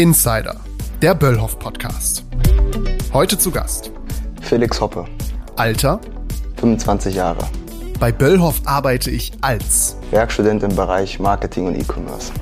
Insider, der Böllhoff Podcast. Heute zu Gast Felix Hoppe, Alter, 25 Jahre, bei Böllhoff arbeite ich als Werkstudent im Bereich Marketing und E-Commerce.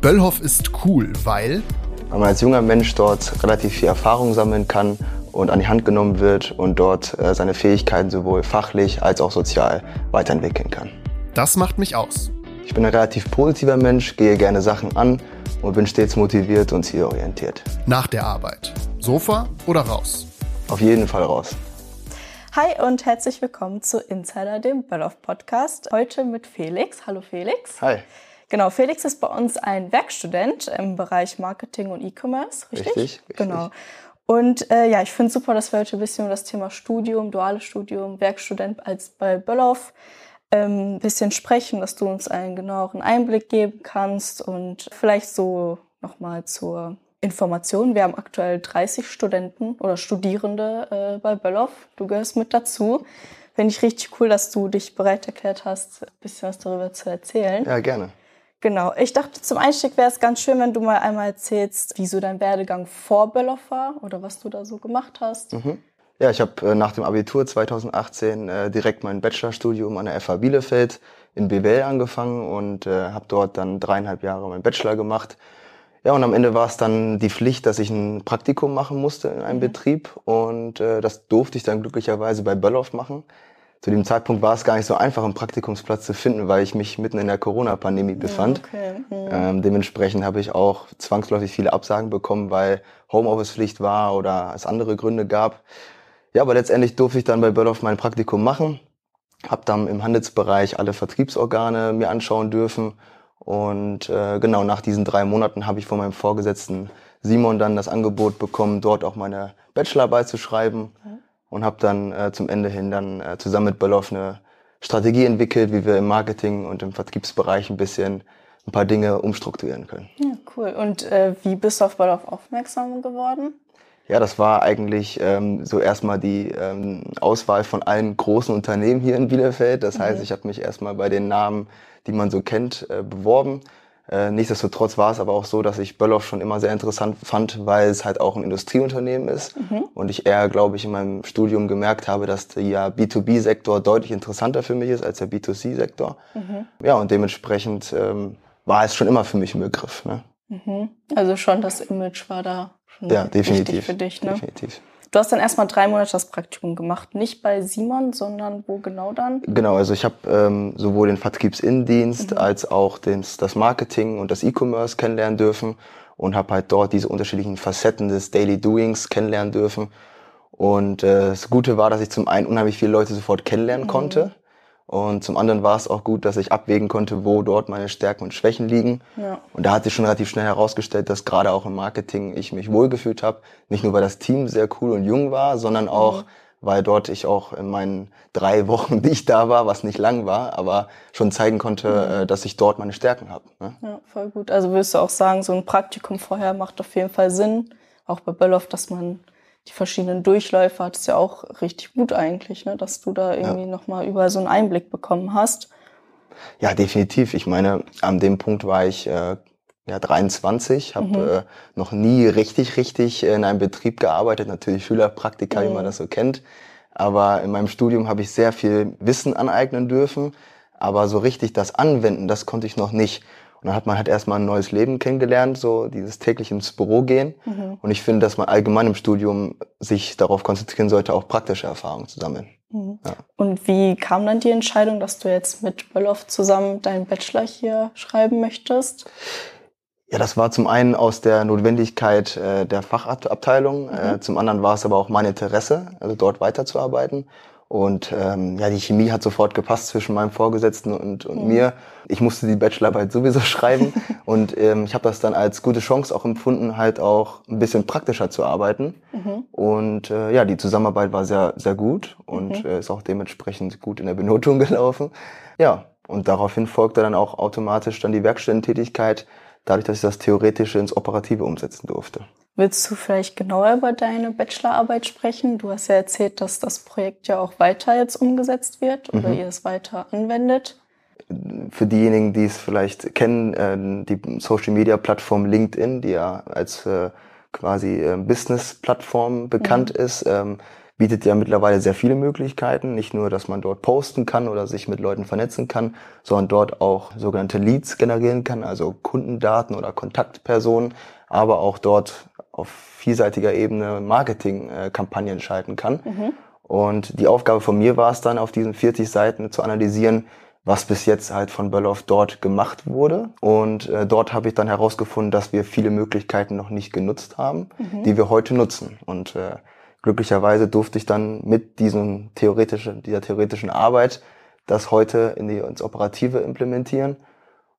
Böllhoff ist cool, weil Weil man als junger Mensch dort relativ viel Erfahrung sammeln kann und an die Hand genommen wird und dort äh, seine Fähigkeiten sowohl fachlich als auch sozial weiterentwickeln kann. das macht mich aus. Ich bin ein relativ positiver Mensch, gehe gerne Sachen an und bin stets motiviert und zielorientiert. Nach der Arbeit. Sofa oder raus? Auf jeden Fall raus. Hi und herzlich willkommen zu Insider, dem Böllhoff Podcast. Heute mit Felix. Hallo Felix. Hi. Genau, Felix ist bei uns ein Werkstudent im Bereich Marketing und E-Commerce, richtig? Richtig, richtig. Genau. Und äh, ja, ich finde super, dass wir heute ein bisschen über das Thema Studium, duales Studium, Werkstudent als bei Böllhoff ein bisschen sprechen, dass du uns einen genaueren Einblick geben kannst und vielleicht so nochmal zur Information. Wir haben aktuell 30 Studenten oder Studierende äh, bei Böllhoff. Du gehörst mit dazu. Finde ich richtig cool, dass du dich bereit erklärt hast, ein bisschen was darüber zu erzählen. Ja, gerne. Genau. Ich dachte, zum Einstieg wäre es ganz schön, wenn du mal einmal erzählst, wie so dein Werdegang vor Böllhoff war oder was du da so gemacht hast. Mhm. Ja, ich habe äh, nach dem Abitur 2018 äh, direkt mein Bachelorstudium an der FH Bielefeld in BWL angefangen und äh, habe dort dann dreieinhalb Jahre meinen Bachelor gemacht. Ja, und am Ende war es dann die Pflicht, dass ich ein Praktikum machen musste in einem Betrieb und äh, das durfte ich dann glücklicherweise bei Böllhoff machen. Zu dem Zeitpunkt war es gar nicht so einfach, einen Praktikumsplatz zu finden, weil ich mich mitten in der Corona-Pandemie befand. Okay. Mhm. Ähm, dementsprechend habe ich auch zwangsläufig viele Absagen bekommen, weil Homeoffice-Pflicht war oder es andere Gründe gab. Ja, aber letztendlich durfte ich dann bei Böllhoff mein Praktikum machen, habe dann im Handelsbereich alle Vertriebsorgane mir anschauen dürfen und äh, genau nach diesen drei Monaten habe ich von meinem Vorgesetzten Simon dann das Angebot bekommen, dort auch meine Bachelorarbeit zu schreiben und habe dann äh, zum Ende hin dann äh, zusammen mit Böllhoff eine Strategie entwickelt, wie wir im Marketing und im Vertriebsbereich ein bisschen ein paar Dinge umstrukturieren können. Ja, cool. Und äh, wie bist du auf Böllhoff aufmerksam geworden? Ja, das war eigentlich ähm, so erstmal die ähm, Auswahl von allen großen Unternehmen hier in Bielefeld. Das heißt, ich habe mich erstmal bei den Namen, die man so kennt, äh, beworben. Äh, nichtsdestotrotz war es aber auch so, dass ich Böllhoff schon immer sehr interessant fand, weil es halt auch ein Industrieunternehmen ist. Und ich eher, glaube ich, in meinem Studium gemerkt habe, dass der ja, B2B-Sektor deutlich interessanter für mich ist als der B2C-Sektor. Ja, und dementsprechend ähm, war es schon immer für mich ein Begriff. Ne? Mhm. Also schon das Image war da schon Ja, definitiv. für dich. Ne? Definitiv. Du hast dann erstmal drei Monate das Praktikum gemacht. Nicht bei Simon, sondern wo genau dann? Genau, also ich habe ähm, sowohl den Vertriebsinnendienst als auch den, das Marketing und das E-Commerce kennenlernen dürfen und habe halt dort diese unterschiedlichen Facetten des Daily Doings kennenlernen dürfen. Und äh, das Gute war, dass ich zum einen unheimlich viele Leute sofort kennenlernen konnte und zum anderen war es auch gut, dass ich abwägen konnte, wo dort meine Stärken und Schwächen liegen. Ja. Und da hat sich schon relativ schnell herausgestellt, dass gerade auch im Marketing ich mich wohlgefühlt habe. Nicht nur, weil das Team sehr cool und jung war, sondern auch, weil dort ich auch in meinen drei Wochen, die ich da war, was nicht lang war, aber schon zeigen konnte, äh, dass ich dort meine Stärken habe. Ne? Ja, voll gut. Also würdest du auch sagen, so ein Praktikum vorher macht auf jeden Fall Sinn. Auch bei Böllhoff, dass man die verschiedenen Durchläufe hat, ist ja auch richtig gut eigentlich, ne? dass du da irgendwie nochmal überall so einen Einblick bekommen hast. Ja, definitiv. Ich meine, an dem Punkt war ich äh, ja 23, habe äh, noch nie richtig, richtig in einem Betrieb gearbeitet. Natürlich Schülerpraktika, wie man das so kennt. Aber in meinem Studium habe ich sehr viel Wissen aneignen dürfen. Aber so richtig das Anwenden, das konnte ich noch nicht. Und dann hat man halt erstmal ein neues Leben kennengelernt, so dieses täglich ins Büro gehen. Und ich finde, dass man allgemein im Studium sich darauf konzentrieren sollte, auch praktische Erfahrungen zu sammeln. Und wie kam dann die Entscheidung, dass du jetzt mit Böllhoff zusammen deinen Bachelor hier schreiben möchtest? Ja, das war zum einen aus der Notwendigkeit äh, der Fachabteilung, äh, zum anderen war es aber auch mein Interesse, also dort weiterzuarbeiten. Und ähm, ja, die Chemie hat sofort gepasst zwischen meinem Vorgesetzten und, und mir. Ich musste die Bachelorarbeit sowieso schreiben und ähm, ich habe das dann als gute Chance auch empfunden, halt auch ein bisschen praktischer zu arbeiten. Und äh, ja, die Zusammenarbeit war sehr, sehr gut und äh, ist auch dementsprechend gut in der Benotung gelaufen. Ja, und daraufhin folgte dann auch automatisch dann die Werkstättentätigkeit, dadurch, dass ich das Theoretische ins Operative umsetzen durfte. Willst du vielleicht genauer über deine Bachelorarbeit sprechen? Du hast ja erzähhlt, dass das Projekt ja auch weiter jetzt umgesetzt wird oder ihr es weiter anwendet. für diejenigen, die es vielleicht kennen, äh, die Social Media Plattform LinkedIn, die ja als äh, quasi äh, Business-Plattform bekannt mhm. ist, ähm, bietet ja mittlerweile sehr viele Möglichkeiten. Nicht nur, dass man dort posten kann oder sich mit Leuten vernetzen kann, sondern dort auch sogenannte Leads generieren kann, also Kundendaten oder Kontaktpersonen, aber auch dort auf vielseitiger Ebene Marketingkampagnen schalten kann. Mhm. Und die Aufgabe von mir war es dann, auf diesen 40 Seiten zu analysieren, was bis jetzt halt von Böllhoff dort gemacht wurde. Und äh, dort habe ich dann herausgefunden, dass wir viele Möglichkeiten noch nicht genutzt haben, mhm. die wir heute nutzen. Und äh, glücklicherweise durfte ich dann mit diesem theoretischen, dieser theoretischen Arbeit das heute in die, ins Operative implementieren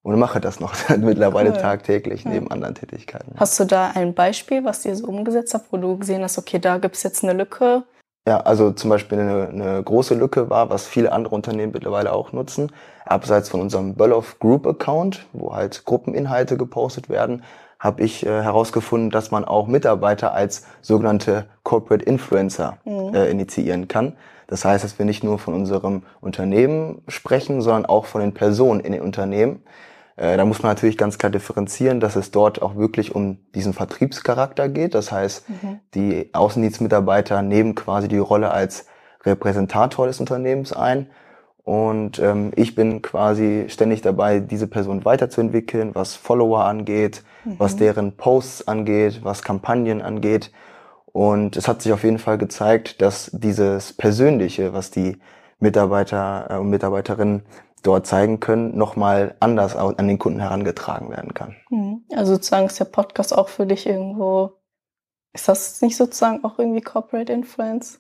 und mache das noch mittlerweile cool. tagtäglich neben ja. anderen Tätigkeiten. Hast du da ein Beispiel, was ihr so umgesetzt habt, wo du gesehen hast, okay, da gibt's jetzt eine Lücke, ja, also zum Beispiel eine, eine große Lücke war, was viele andere Unternehmen mittlerweile auch nutzen, abseits von unserem Böllhoff Group Account, wo halt Gruppeninhalte gepostet werden, habe ich äh, herausgefunden, dass man auch Mitarbeiter als sogenannte Corporate Influencer mhm. äh, initiieren kann. Das heißt, dass wir nicht nur von unserem Unternehmen sprechen, sondern auch von den Personen in den Unternehmen. Äh, da muss man natürlich ganz klar differenzieren, dass es dort auch wirklich um diesen Vertriebscharakter geht. Das heißt, mhm. die Außendienstmitarbeiter nehmen quasi die Rolle als Repräsentator des Unternehmens ein. Und ähm, ich bin quasi ständig dabei, diese Person weiterzuentwickeln, was Follower angeht, mhm. was deren Posts angeht, was Kampagnen angeht. Und es hat sich auf jeden Fall gezeigt, dass dieses Persönliche, was die Mitarbeiter äh, und Mitarbeiterinnen dort zeigen können, nochmal anders an den Kunden herangetragen werden kann. Mhm. Also sozusagen ist der Podcast auch für dich irgendwo, ist das nicht sozusagen auch irgendwie Corporate Influence?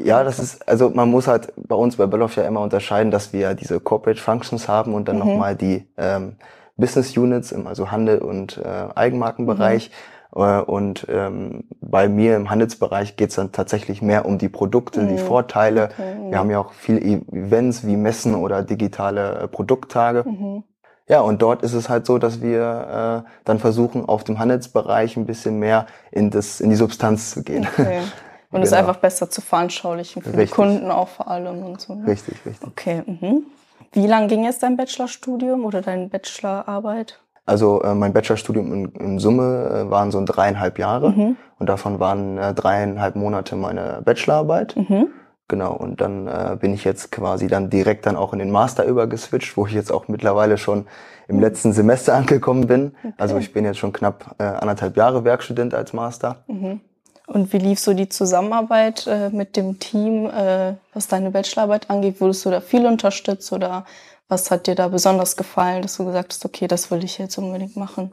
Ja, das ist, also man muss halt bei uns bei Belloff ja immer unterscheiden, dass wir diese Corporate Functions haben und dann mhm. nochmal die ähm, Business Units, also Handel und äh, Eigenmarkenbereich. Mhm. Äh, und ähm, bei mir im Handelsbereich geht es dann tatsächlich mehr um die Produkte, mhm. die Vorteile. Okay. Wir haben ja auch viele Events wie Messen oder digitale äh, Produkttage. Mhm. Ja, und dort ist es halt so, dass wir äh, dann versuchen, auf dem Handelsbereich ein bisschen mehr in, das, in die Substanz zu gehen. Okay. Und es genau. einfach besser zu veranschaulichen für richtig. die Kunden auch vor allem und so. Ne? Richtig, richtig. Okay. Mhm. Wie lang ging jetzt dein Bachelorstudium oder deine Bachelorarbeit? Also äh, mein Bachelorstudium in, in Summe äh, waren so dreieinhalb Jahre mhm. und davon waren äh, dreieinhalb Monate meine Bachelorarbeit. Mhm. Genau, und dann äh, bin ich jetzt quasi dann direkt dann auch in den Master übergeswitcht, wo ich jetzt auch mittlerweile schon im mhm. letzten Semester angekommen bin. Okay. Also ich bin jetzt schon knapp äh, anderthalb Jahre Werkstudent als Master. Mhm. Und wie lief so die Zusammenarbeit äh, mit dem Team, äh, was deine Bachelorarbeit angeht? Wurdest du da viel unterstützt oder was hat dir da besonders gefallen, dass du gesagt hast, okay, das will ich jetzt unbedingt machen?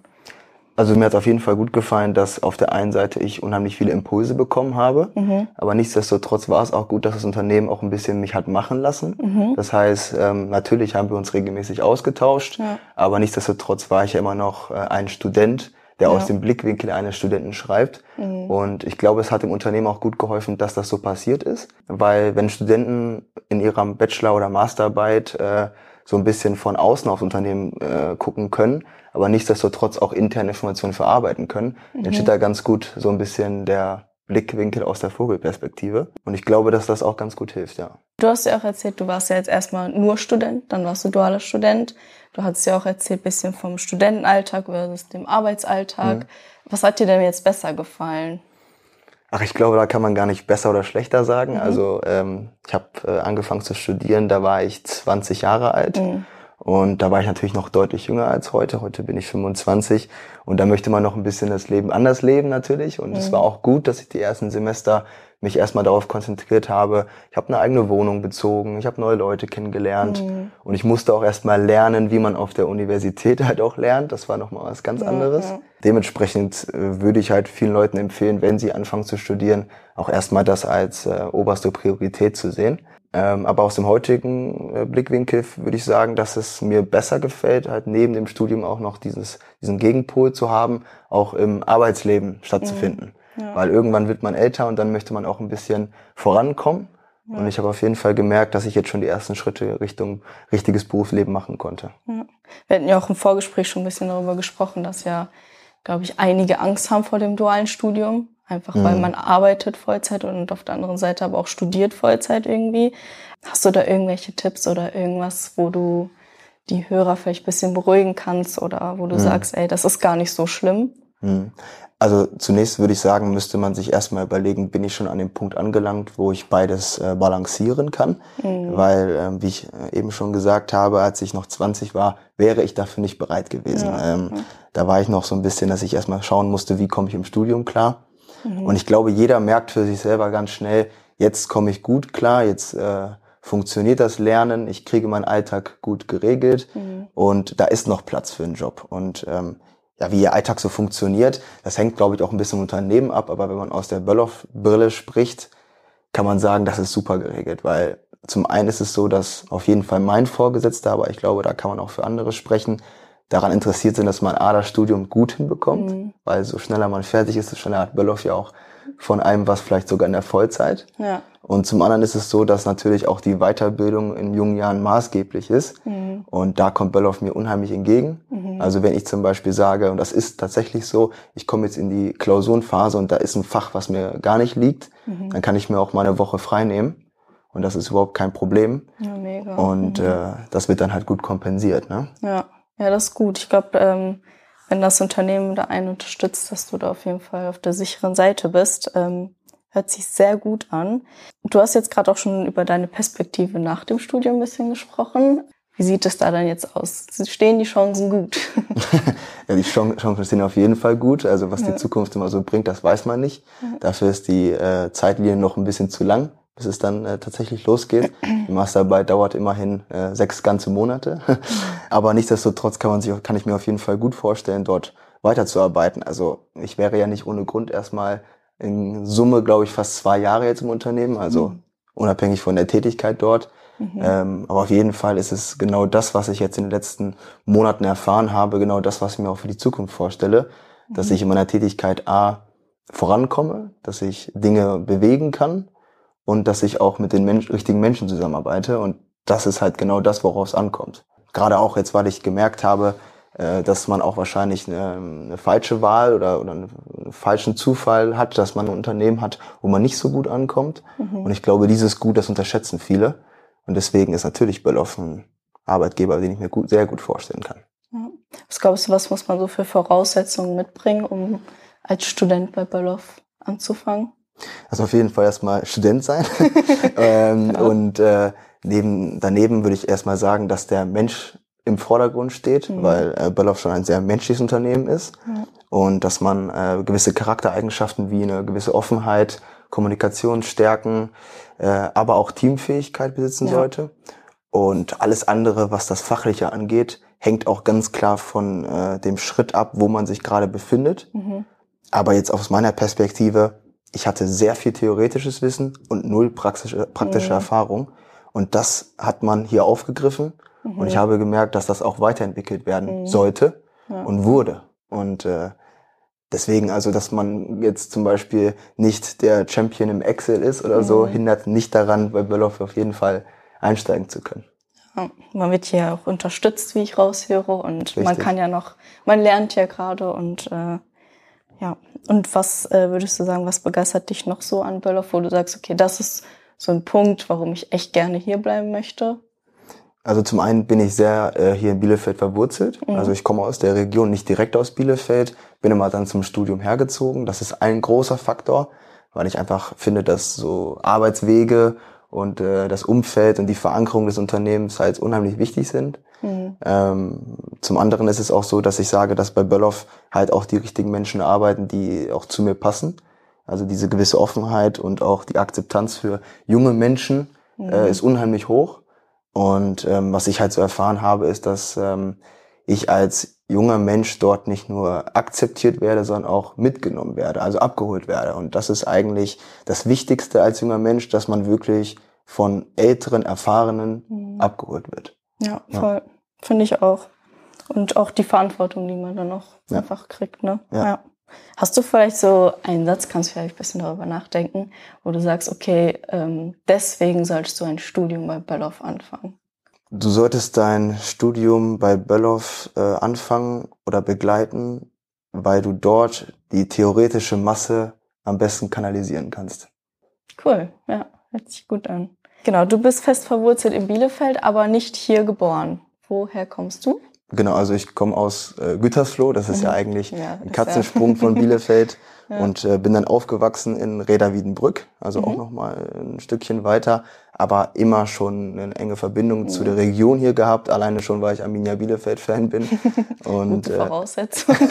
Also mir hat auf jeden Fall gut gefallen, dass auf der einen Seite ich unheimlich viele Impulse bekommen habe, mhm. aber nichtsdestotrotz war es auch gut, dass das Unternehmen auch ein bisschen mich hat machen lassen. Mhm. Das heißt, ähm, natürlich haben wir uns regelmäßig ausgetauscht, ja. aber nichtsdestotrotz war ich ja immer noch äh, ein Student, der ja. aus dem Blickwinkel eines Studenten schreibt. Mhm. Und ich glaube, es hat dem Unternehmen auch gut geholfen, dass das so passiert ist, weil wenn Studenten in ihrer Bachelor- oder Masterarbeit äh, so ein bisschen von außen aufs Unternehmen äh, gucken können, aber nichtsdestotrotz auch interne Informationen verarbeiten können, mhm. entsteht da ganz gut so ein bisschen der Blickwinkel aus der Vogelperspektive. Und ich glaube, dass das auch ganz gut hilft, ja. Du hast ja auch erzählt, du warst ja jetzt erstmal nur Student, dann warst du dualer Student. Du hast ja auch erzählt, bisschen vom Studentenalltag versus dem Arbeitsalltag. Mhm. Was hat dir denn jetzt besser gefallen? Ach, ich glaube, da kann man gar nicht besser oder schlechter sagen. Mhm. Also ähm, ich habe äh, angefangen zu studieren, da war ich 20 Jahre alt. Mhm. Und da war ich natürlich noch deutlich jünger als heute. Heute bin ich 25 und da möchte man noch ein bisschen das Leben anders leben natürlich. Und es mhm. war auch gut, dass ich die ersten Semester mich erstmal darauf konzentriert habe. Ich habe eine eigene Wohnung bezogen, ich habe neue Leute kennengelernt mhm. und ich musste auch erstmal lernen, wie man auf der Universität halt auch lernt. Das war nochmal was ganz anderes. Ja. Dementsprechend äh, würde ich halt vielen Leuten empfehlen, wenn sie anfangen zu studieren, auch erstmal das als äh, oberste Priorität zu sehen. Ähm, aber aus dem heutigen äh, Blickwinkel würde ich sagen, dass es mir besser gefällt, halt neben dem Studium auch noch dieses, diesen Gegenpol zu haben, auch im Arbeitsleben stattzufinden. Mhm. Ja. Weil irgendwann wird man älter und dann möchte man auch ein bisschen vorankommen. Ja. Und ich habe auf jeden Fall gemerkt, dass ich jetzt schon die ersten Schritte Richtung richtiges Berufsleben machen konnte. Ja. Wir hatten ja auch im Vorgespräch schon ein bisschen darüber gesprochen, dass ja, glaube ich, einige Angst haben vor dem dualen Studium. Einfach weil mhm. man arbeitet Vollzeit und auf der anderen Seite aber auch studiert Vollzeit irgendwie. Hast du da irgendwelche Tipps oder irgendwas, wo du die Hörer vielleicht ein bisschen beruhigen kannst oder wo du mhm. sagst, ey, das ist gar nicht so schlimm? Mhm. Also zunächst würde ich sagen, müsste man sich erstmal überlegen, bin ich schon an dem Punkt angelangt, wo ich beides äh, balancieren kann. Mhm. Weil, äh, wie ich äh, eben schon gesagt habe, als ich noch 20 war, wäre ich dafür nicht bereit gewesen. Ja. Ähm, da war ich noch so ein bisschen, dass ich erstmal schauen musste, wie komme ich im Studium klar. Mhm. Und ich glaube, jeder merkt für sich selber ganz schnell, jetzt komme ich gut klar, jetzt äh, funktioniert das Lernen, ich kriege meinen Alltag gut geregelt mhm. und da ist noch Platz für einen Job. Und ähm, ja, wie ihr Alltag so funktioniert, das hängt, glaube ich, auch ein bisschen Unternehmen ab. Aber wenn man aus der Böllhoff-Brille spricht, kann man sagen, das ist super geregelt, weil zum einen ist es so, dass auf jeden Fall mein Vorgesetzter, aber ich glaube, da kann man auch für andere sprechen, daran interessiert sind, dass man A, das Studium gut hinbekommt, mhm. weil so schneller man fertig ist, so schneller hat Böllhoff ja auch von einem was vielleicht sogar in der Vollzeit. Ja. Und zum anderen ist es so, dass natürlich auch die Weiterbildung in jungen Jahren maßgeblich ist. Mhm. Und da kommt Böllhoff mir unheimlich entgegen. Mhm. Also wenn ich zum Beispiel sage, und das ist tatsächlich so, ich komme jetzt in die Klausurenphase und da ist ein Fach, was mir gar nicht liegt, mhm. dann kann ich mir auch mal eine Woche frei nehmen. Und das ist überhaupt kein Problem. Ja, mega. Und mhm. äh, das wird dann halt gut kompensiert. Ne? Ja. ja, das ist gut. Ich glaube, ähm, wenn das Unternehmen da einen unterstützt, dass du da auf jeden Fall auf der sicheren Seite bist. Ähm, hört sich sehr gut an. Du hast jetzt gerade auch schon über deine Perspektive nach dem Studium ein bisschen gesprochen. Wie sieht es da dann jetzt aus? Stehen die Chancen gut? ja, die Chancen stehen auf jeden Fall gut. Also was ja. die Zukunft immer so bringt, das weiß man nicht. Ja. Dafür ist die äh, Zeitlinie noch ein bisschen zu lang, bis es dann äh, tatsächlich losgeht. Die Masterarbeit dauert immerhin äh, sechs ganze Monate. Aber nichtsdestotrotz kann man sich, kann ich mir auf jeden Fall gut vorstellen, dort weiterzuarbeiten. Also ich wäre ja nicht ohne Grund erstmal in Summe, glaube ich, fast zwei Jahre jetzt im Unternehmen, also mhm. unabhängig von der Tätigkeit dort. Mhm. Ähm, aber auf jeden Fall ist es genau das, was ich jetzt in den letzten Monaten erfahren habe, genau das, was ich mir auch für die Zukunft vorstelle, mhm. dass ich in meiner Tätigkeit A vorankomme, dass ich Dinge bewegen kann und dass ich auch mit den Mensch richtigen Menschen zusammenarbeite. Und das ist halt genau das, worauf es ankommt. Gerade auch jetzt, weil ich gemerkt habe, dass man auch wahrscheinlich eine, eine falsche Wahl oder, oder einen falschen Zufall hat, dass man ein Unternehmen hat, wo man nicht so gut ankommt. Mhm. Und ich glaube, dieses Gut, das unterschätzen viele. Und deswegen ist natürlich Böllhoff ein Arbeitgeber, den ich mir gut, sehr gut vorstellen kann. Was glaubst du, was muss man so für Voraussetzungen mitbringen, um als Student bei Böllhoff anzufangen? Also auf jeden Fall erstmal Student sein. ähm, ja. Und äh, neben, daneben würde ich erstmal sagen, dass der Mensch im Vordergrund steht, mhm. weil äh, Böllhoff schon ein sehr menschliches Unternehmen ist ja. und dass man äh, gewisse Charaktereigenschaften wie eine gewisse Offenheit, Kommunikationsstärken, äh, aber auch Teamfähigkeit besitzen ja. sollte. Und alles andere, was das Fachliche angeht, hängt auch ganz klar von äh, dem Schritt ab, wo man sich gerade befindet. Mhm. Aber jetzt aus meiner Perspektive, ich hatte sehr viel theoretisches Wissen und null praktische, praktische mhm. Erfahrung. Und das hat man hier aufgegriffen Mhm. Und ich habe gemerkt, dass das auch weiterentwickelt werden mhm. sollte ja. und wurde. Und äh, deswegen, also, dass man jetzt zum Beispiel nicht der Champion im Excel ist oder mhm. so, hindert nicht daran, bei Böllhoff auf jeden Fall einsteigen zu können. Ja, man wird hier auch unterstützt, wie ich raushöre, und Richtig. man kann ja noch, man lernt ja gerade und äh, ja. Und was äh, würdest du sagen, was begeistert dich noch so an Böllhoff, wo du sagst, okay, das ist so ein Punkt, warum ich echt gerne hier bleiben möchte? Also zum einen bin ich sehr äh, hier in Bielefeld verwurzelt. Mhm. Also ich komme aus der Region, nicht direkt aus Bielefeld, bin immer dann zum Studium hergezogen. Das ist ein großer Faktor, weil ich einfach finde, dass so Arbeitswege und äh, das Umfeld und die Verankerung des Unternehmens halt unheimlich wichtig sind. Mhm. Ähm, zum anderen ist es auch so, dass ich sage, dass bei Böllhoff halt auch die richtigen Menschen arbeiten, die auch zu mir passen. Also diese gewisse Offenheit und auch die Akzeptanz für junge Menschen mhm. äh, ist unheimlich hoch. Und ähm, was ich halt so erfahren habe, ist, dass ähm, ich als junger Mensch dort nicht nur akzeptiert werde, sondern auch mitgenommen werde, also abgeholt werde. Und das ist eigentlich das Wichtigste als junger Mensch, dass man wirklich von älteren, erfahrenen mhm. abgeholt wird. Ja, voll. Ja. Finde ich auch. Und auch die Verantwortung, die man dann noch ja. einfach kriegt, ne? Ja. ja. Hast du vielleicht so einen Satz, kannst du vielleicht ein bisschen darüber nachdenken, wo du sagst, okay, ähm, deswegen solltest du ein Studium bei Böllhoff anfangen? Du solltest dein Studium bei Böllhoff äh, anfangen oder begleiten, weil du dort die theoretische Masse am besten kanalisieren kannst. Cool, ja, hört sich gut an. Genau, du bist fest verwurzelt in Bielefeld, aber nicht hier geboren. Woher kommst du? Genau, also ich komme aus äh, Gütersloh, das ist mhm. ja eigentlich ja, ein Katzensprung ja. von Bielefeld ja. und äh, bin dann aufgewachsen in Reda Wiedenbrück, also mhm. auch nochmal ein Stückchen weiter aber immer schon eine enge Verbindung mhm. zu der Region hier gehabt. Alleine schon, weil ich Arminia Bielefeld-Fan bin. Und, Gute äh, Voraussetzung.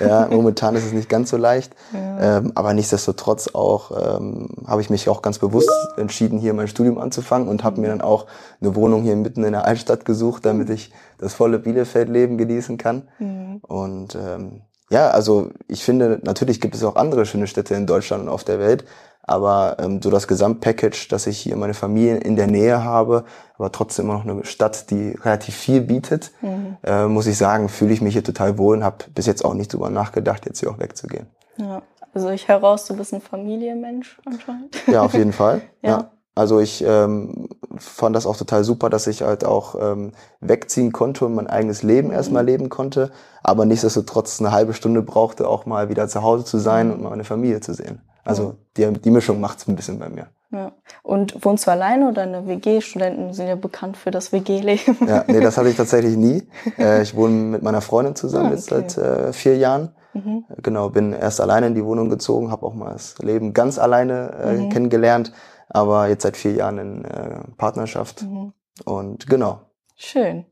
Ja, momentan ist es nicht ganz so leicht. Ja. Ähm, aber nichtsdestotrotz auch ähm, habe ich mich auch ganz bewusst entschieden, hier mein Studium anzufangen und habe mir dann auch eine Wohnung hier mitten in der Altstadt gesucht, damit ich das volle Bielefeld-Leben genießen kann. Mhm. Und ähm, ja, also ich finde, natürlich gibt es auch andere schöne Städte in Deutschland und auf der Welt, aber ähm, so das Gesamtpackage, dass ich hier meine Familie in der Nähe habe, aber trotzdem immer noch eine Stadt, die relativ viel bietet, mhm. äh, muss ich sagen, fühle ich mich hier total wohl und habe bis jetzt auch nicht drüber nachgedacht, jetzt hier auch wegzugehen. Ja, also ich heraus, du bist ein Familienmensch anscheinend. Ja, auf jeden Fall. ja. ja. Also ich ähm, fand das auch total super, dass ich halt auch ähm, wegziehen konnte und mein eigenes Leben mhm. erstmal leben konnte, aber nichtsdestotrotz eine halbe Stunde brauchte, auch mal wieder zu Hause zu sein mhm. und meine Familie zu sehen. Also die, die Mischung macht's ein bisschen bei mir. Ja. Und wohnst du alleine oder in der WG? Studenten sind ja bekannt für das WG-Leben. Ja, nee, das hatte ich tatsächlich nie. Äh, ich wohne mit meiner Freundin zusammen ah, okay. jetzt seit äh, vier Jahren. Mhm. Genau, bin erst alleine in die Wohnung gezogen, habe auch mal das Leben ganz alleine äh, mhm. kennengelernt, aber jetzt seit vier Jahren in äh, Partnerschaft. Mhm. Und genau. Schön.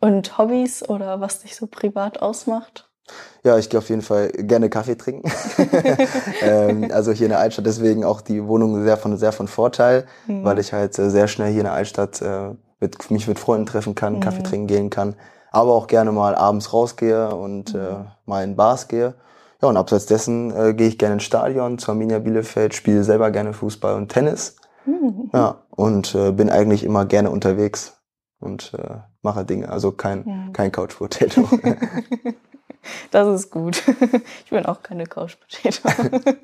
Und Hobbys oder was dich so privat ausmacht? Ja, ich gehe auf jeden Fall gerne Kaffee trinken. ähm, also hier in der Altstadt, deswegen auch die Wohnung sehr von, sehr von Vorteil, mhm. weil ich halt äh, sehr schnell hier in der Altstadt äh, mit, mich mit Freunden treffen kann, mhm. Kaffee trinken gehen kann, aber auch gerne mal abends rausgehe und mhm. äh, mal in Bars gehe. Ja, und abseits dessen äh, gehe ich gerne ins Stadion, zur Arminia Bielefeld, spiele selber gerne Fußball und Tennis. Mhm. Ja, und äh, bin eigentlich immer gerne unterwegs und äh, mache Dinge, also kein, mhm. kein Couch Potato. Das ist gut. Ich bin auch keine Couch Potato.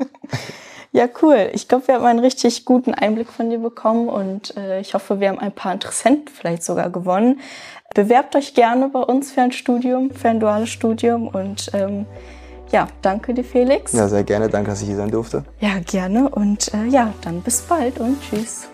Ja, cool. Ich glaube, wir haben einen richtig guten Einblick von dir bekommen und äh, ich hoffe, wir haben ein paar Interessenten vielleicht sogar gewonnen. Bewerbt euch gerne bei uns für ein Studium, für ein duales Studium und ähm, ja, danke dir, Felix. Ja, sehr gerne. Danke, dass ich hier sein durfte. Ja, gerne und äh, ja, dann bis bald und tschüss.